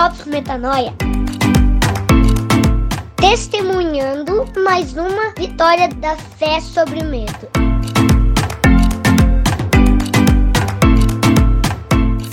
Drops Metanoia. Testemunhando mais uma vitória da fé sobre o medo.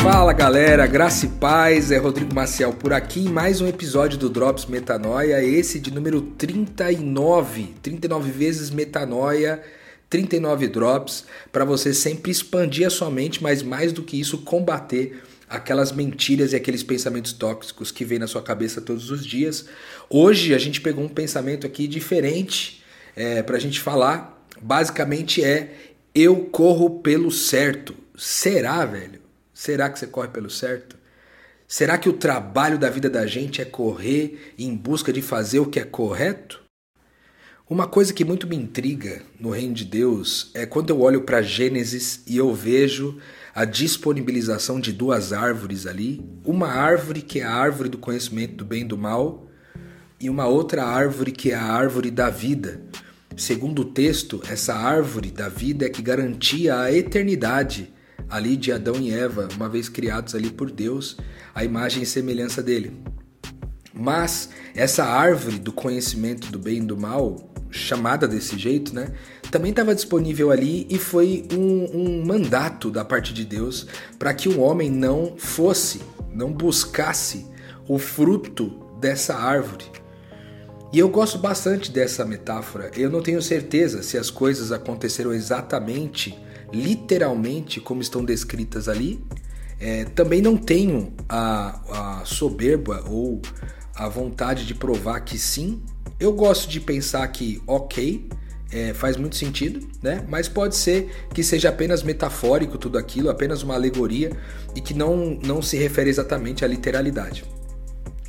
Fala galera, graça e paz, é Rodrigo Maciel por aqui em mais um episódio do Drops Metanoia, esse de número 39, 39 vezes Metanoia, 39 Drops, para você sempre expandir a sua mente, mas mais do que isso, combater aquelas mentiras e aqueles pensamentos tóxicos que vêm na sua cabeça todos os dias. Hoje a gente pegou um pensamento aqui diferente é, para a gente falar. Basicamente é eu corro pelo certo. Será, velho? Será que você corre pelo certo? Será que o trabalho da vida da gente é correr em busca de fazer o que é correto? Uma coisa que muito me intriga no reino de Deus é quando eu olho para Gênesis e eu vejo a disponibilização de duas árvores ali, uma árvore que é a árvore do conhecimento do bem e do mal, e uma outra árvore que é a árvore da vida. Segundo o texto, essa árvore da vida é que garantia a eternidade ali de Adão e Eva, uma vez criados ali por Deus, a imagem e semelhança dele. Mas essa árvore do conhecimento do bem e do mal, chamada desse jeito, né? Também estava disponível ali e foi um, um mandato da parte de Deus para que o homem não fosse, não buscasse o fruto dessa árvore. E eu gosto bastante dessa metáfora. Eu não tenho certeza se as coisas aconteceram exatamente, literalmente, como estão descritas ali. É, também não tenho a, a soberba ou a vontade de provar que sim, eu gosto de pensar que, ok, é, faz muito sentido, né? Mas pode ser que seja apenas metafórico tudo aquilo, apenas uma alegoria e que não, não se refere exatamente à literalidade.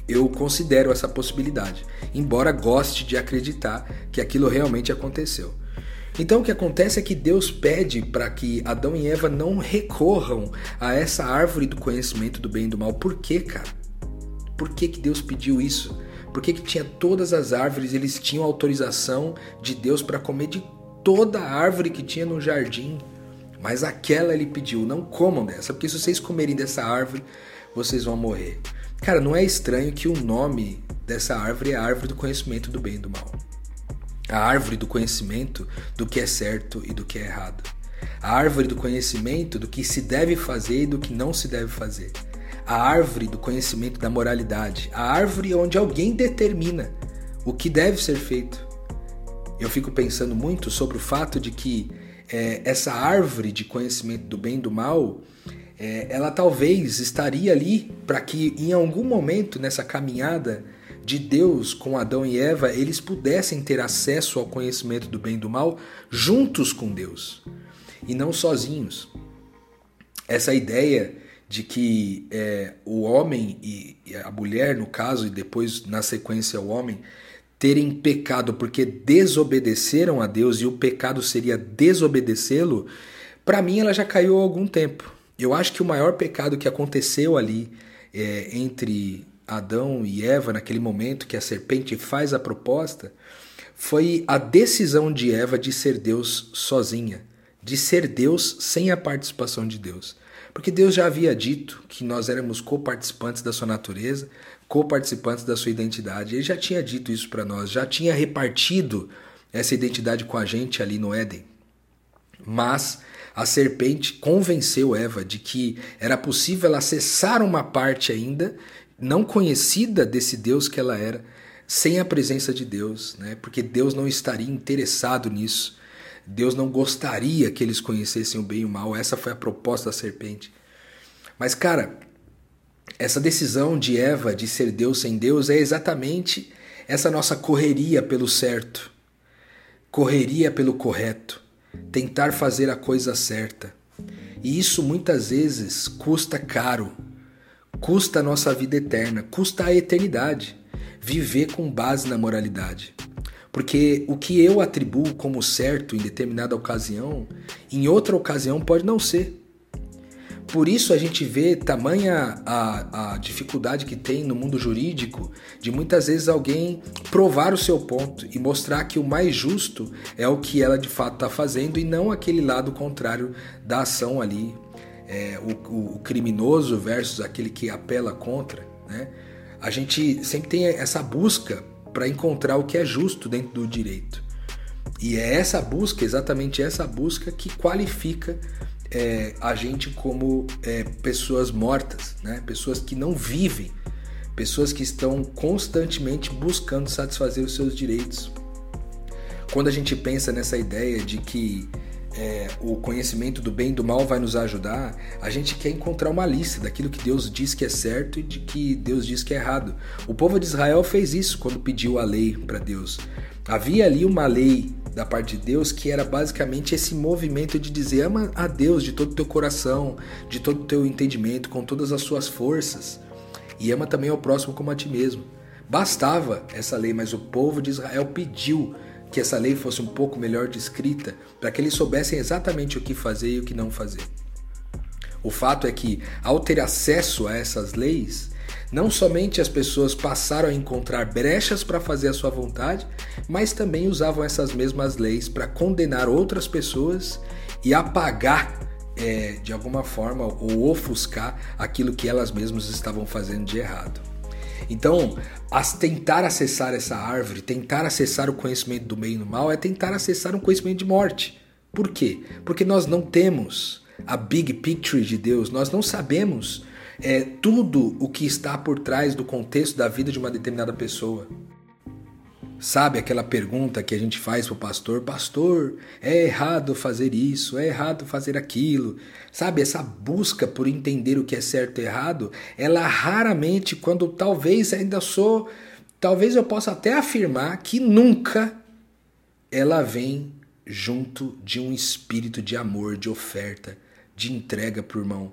Eu considero essa possibilidade, embora goste de acreditar que aquilo realmente aconteceu. Então o que acontece é que Deus pede para que Adão e Eva não recorram a essa árvore do conhecimento do bem e do mal. Por quê, cara? Por que, que Deus pediu isso? Por que, que tinha todas as árvores, eles tinham autorização de Deus para comer de toda a árvore que tinha no jardim. Mas aquela ele pediu, não comam dessa, porque se vocês comerem dessa árvore, vocês vão morrer. Cara, não é estranho que o nome dessa árvore é a árvore do conhecimento do bem e do mal. A árvore do conhecimento do que é certo e do que é errado. A árvore do conhecimento do que se deve fazer e do que não se deve fazer a árvore do conhecimento da moralidade, a árvore onde alguém determina o que deve ser feito. Eu fico pensando muito sobre o fato de que é, essa árvore de conhecimento do bem e do mal, é, ela talvez estaria ali para que em algum momento nessa caminhada de Deus com Adão e Eva, eles pudessem ter acesso ao conhecimento do bem e do mal juntos com Deus e não sozinhos. Essa ideia de que é, o homem e, a mulher, no caso, e depois na sequência o homem, terem pecado porque desobedeceram a Deus e o pecado seria desobedecê-lo, para mim ela já caiu há algum tempo. Eu acho que o maior pecado que aconteceu ali é, entre Adão e Eva, naquele momento que a serpente faz a proposta, foi a decisão de Eva de ser Deus sozinha, de ser Deus sem a participação de Deus. Porque Deus já havia dito que nós éramos coparticipantes da sua natureza, coparticipantes da sua identidade. Ele já tinha dito isso para nós, já tinha repartido essa identidade com a gente ali no Éden. Mas a serpente convenceu Eva de que era possível acessar uma parte ainda não conhecida desse Deus que ela era, sem a presença de Deus, né? porque Deus não estaria interessado nisso. Deus não gostaria que eles conhecessem o bem e o mal. Essa foi a proposta da serpente. Mas, cara, essa decisão de Eva de ser Deus sem Deus é exatamente essa nossa correria pelo certo, correria pelo correto, tentar fazer a coisa certa. E isso muitas vezes custa caro, custa a nossa vida eterna, custa a eternidade, viver com base na moralidade. Porque o que eu atribuo como certo em determinada ocasião, em outra ocasião pode não ser. Por isso a gente vê tamanha a, a dificuldade que tem no mundo jurídico de muitas vezes alguém provar o seu ponto e mostrar que o mais justo é o que ela de fato está fazendo e não aquele lado contrário da ação ali, é, o, o, criminoso versus aquele que apela contra, né? a gente sempre tem essa busca para encontrar o que é justo dentro do direito. E é essa busca, exatamente essa busca, que qualifica é, a gente como é, pessoas mortas, né? pessoas que não vivem, pessoas que estão constantemente buscando satisfazer os seus direitos. Quando a gente pensa nessa ideia de que é, o conhecimento do bem e do mal vai nos ajudar, a gente quer encontrar uma lista daquilo que Deus diz que é certo e de que Deus diz que é errado. O povo de Israel fez isso quando pediu a lei para Deus. Havia ali uma lei da parte de Deus que era basicamente esse movimento de dizer ama a Deus de todo o teu coração, de todo o teu entendimento, com todas as suas forças e ama também ao próximo como a ti mesmo. Bastava essa lei, mas o povo de Israel pediu que essa lei fosse um pouco melhor descrita para que eles soubessem exatamente o que fazer e o que não fazer. O fato é que, ao ter acesso a essas leis, não somente as pessoas passaram a encontrar brechas para fazer a sua vontade, mas também usavam essas mesmas leis para condenar outras pessoas e apagar é, de alguma forma ou ofuscar aquilo que elas mesmas estavam fazendo de errado. Então, as, tentar acessar essa árvore, tentar acessar o conhecimento do bem e do mal, é tentar acessar um conhecimento de morte. Por quê? Porque nós não temos a big picture de Deus, nós não sabemos é, tudo o que está por trás do contexto da vida de uma determinada pessoa. Sabe aquela pergunta que a gente faz para o pastor: Pastor, é errado fazer isso, é errado fazer aquilo. Sabe, essa busca por entender o que é certo e errado, ela raramente, quando talvez ainda sou, talvez eu possa até afirmar que nunca ela vem junto de um espírito de amor, de oferta, de entrega para o irmão.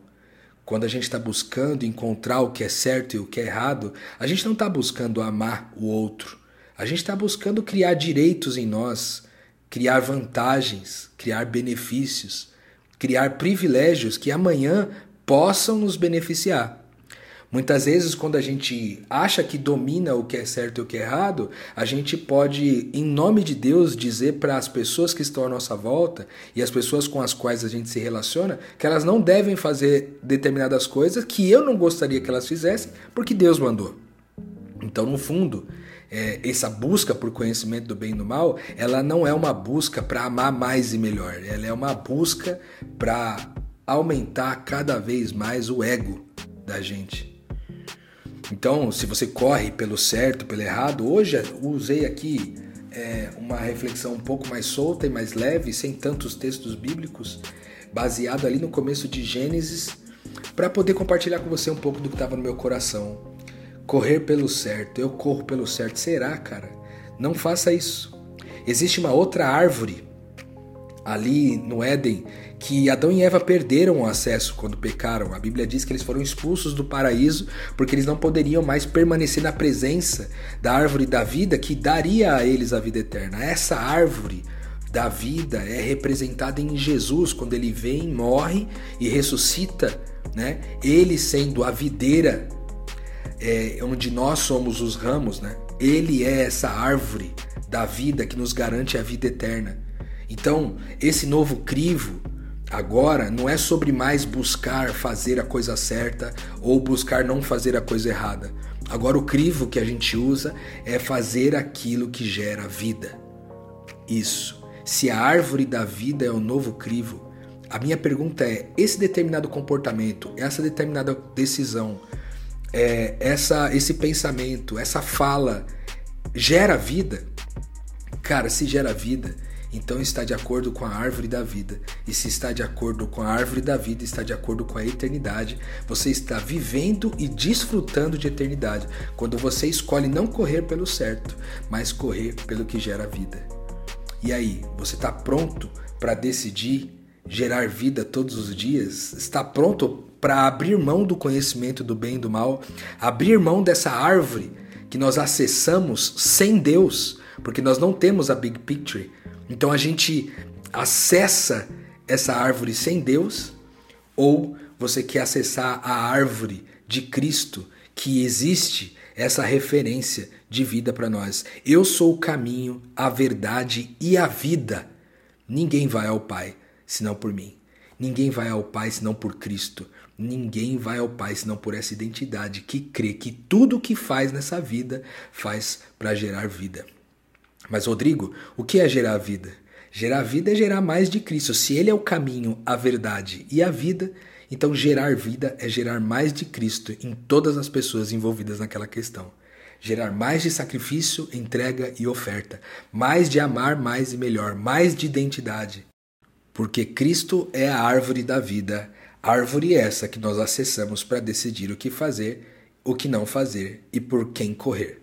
Quando a gente está buscando encontrar o que é certo e o que é errado, a gente não está buscando amar o outro. A gente está buscando criar direitos em nós, criar vantagens, criar benefícios, criar privilégios que amanhã possam nos beneficiar. Muitas vezes, quando a gente acha que domina o que é certo e o que é errado, a gente pode, em nome de Deus, dizer para as pessoas que estão à nossa volta e as pessoas com as quais a gente se relaciona que elas não devem fazer determinadas coisas que eu não gostaria que elas fizessem, porque Deus mandou. Então, no fundo, é, essa busca por conhecimento do bem e do mal, ela não é uma busca para amar mais e melhor, ela é uma busca para aumentar cada vez mais o ego da gente. Então, se você corre pelo certo, pelo errado, hoje usei aqui é, uma reflexão um pouco mais solta e mais leve, sem tantos textos bíblicos, baseado ali no começo de Gênesis, para poder compartilhar com você um pouco do que estava no meu coração correr pelo certo, eu corro pelo certo. Será, cara? Não faça isso. Existe uma outra árvore ali no Éden que Adão e Eva perderam o acesso quando pecaram. A Bíblia diz que eles foram expulsos do paraíso porque eles não poderiam mais permanecer na presença da árvore da vida que daria a eles a vida eterna. Essa árvore da vida é representada em Jesus quando ele vem, morre e ressuscita, né? Ele sendo a videira é, onde nós somos os ramos, né? Ele é essa árvore da vida que nos garante a vida eterna. Então, esse novo crivo agora não é sobre mais buscar fazer a coisa certa ou buscar não fazer a coisa errada. Agora, o crivo que a gente usa é fazer aquilo que gera vida. Isso. Se a árvore da vida é o novo crivo, a minha pergunta é: esse determinado comportamento, essa determinada decisão, é, essa, esse pensamento, essa fala gera vida, cara, se gera vida, então está de acordo com a árvore da vida. E se está de acordo com a árvore da vida, está de acordo com a eternidade. Você está vivendo e desfrutando de eternidade quando você escolhe não correr pelo certo, mas correr pelo que gera vida. E aí, você está pronto para decidir gerar vida todos os dias? Está pronto para abrir mão do conhecimento do bem e do mal, abrir mão dessa árvore que nós acessamos sem Deus, porque nós não temos a big picture. Então a gente acessa essa árvore sem Deus, ou você quer acessar a árvore de Cristo que existe essa referência de vida para nós. Eu sou o caminho, a verdade e a vida. Ninguém vai ao Pai senão por mim. Ninguém vai ao Pai senão por Cristo. Ninguém vai ao Pai senão por essa identidade que crê que tudo o que faz nessa vida faz para gerar vida. Mas, Rodrigo, o que é gerar vida? Gerar vida é gerar mais de Cristo. Se Ele é o caminho, a verdade e a vida, então gerar vida é gerar mais de Cristo em todas as pessoas envolvidas naquela questão. Gerar mais de sacrifício, entrega e oferta. Mais de amar mais e melhor. Mais de identidade. Porque Cristo é a árvore da vida. Árvore essa que nós acessamos para decidir o que fazer, o que não fazer e por quem correr.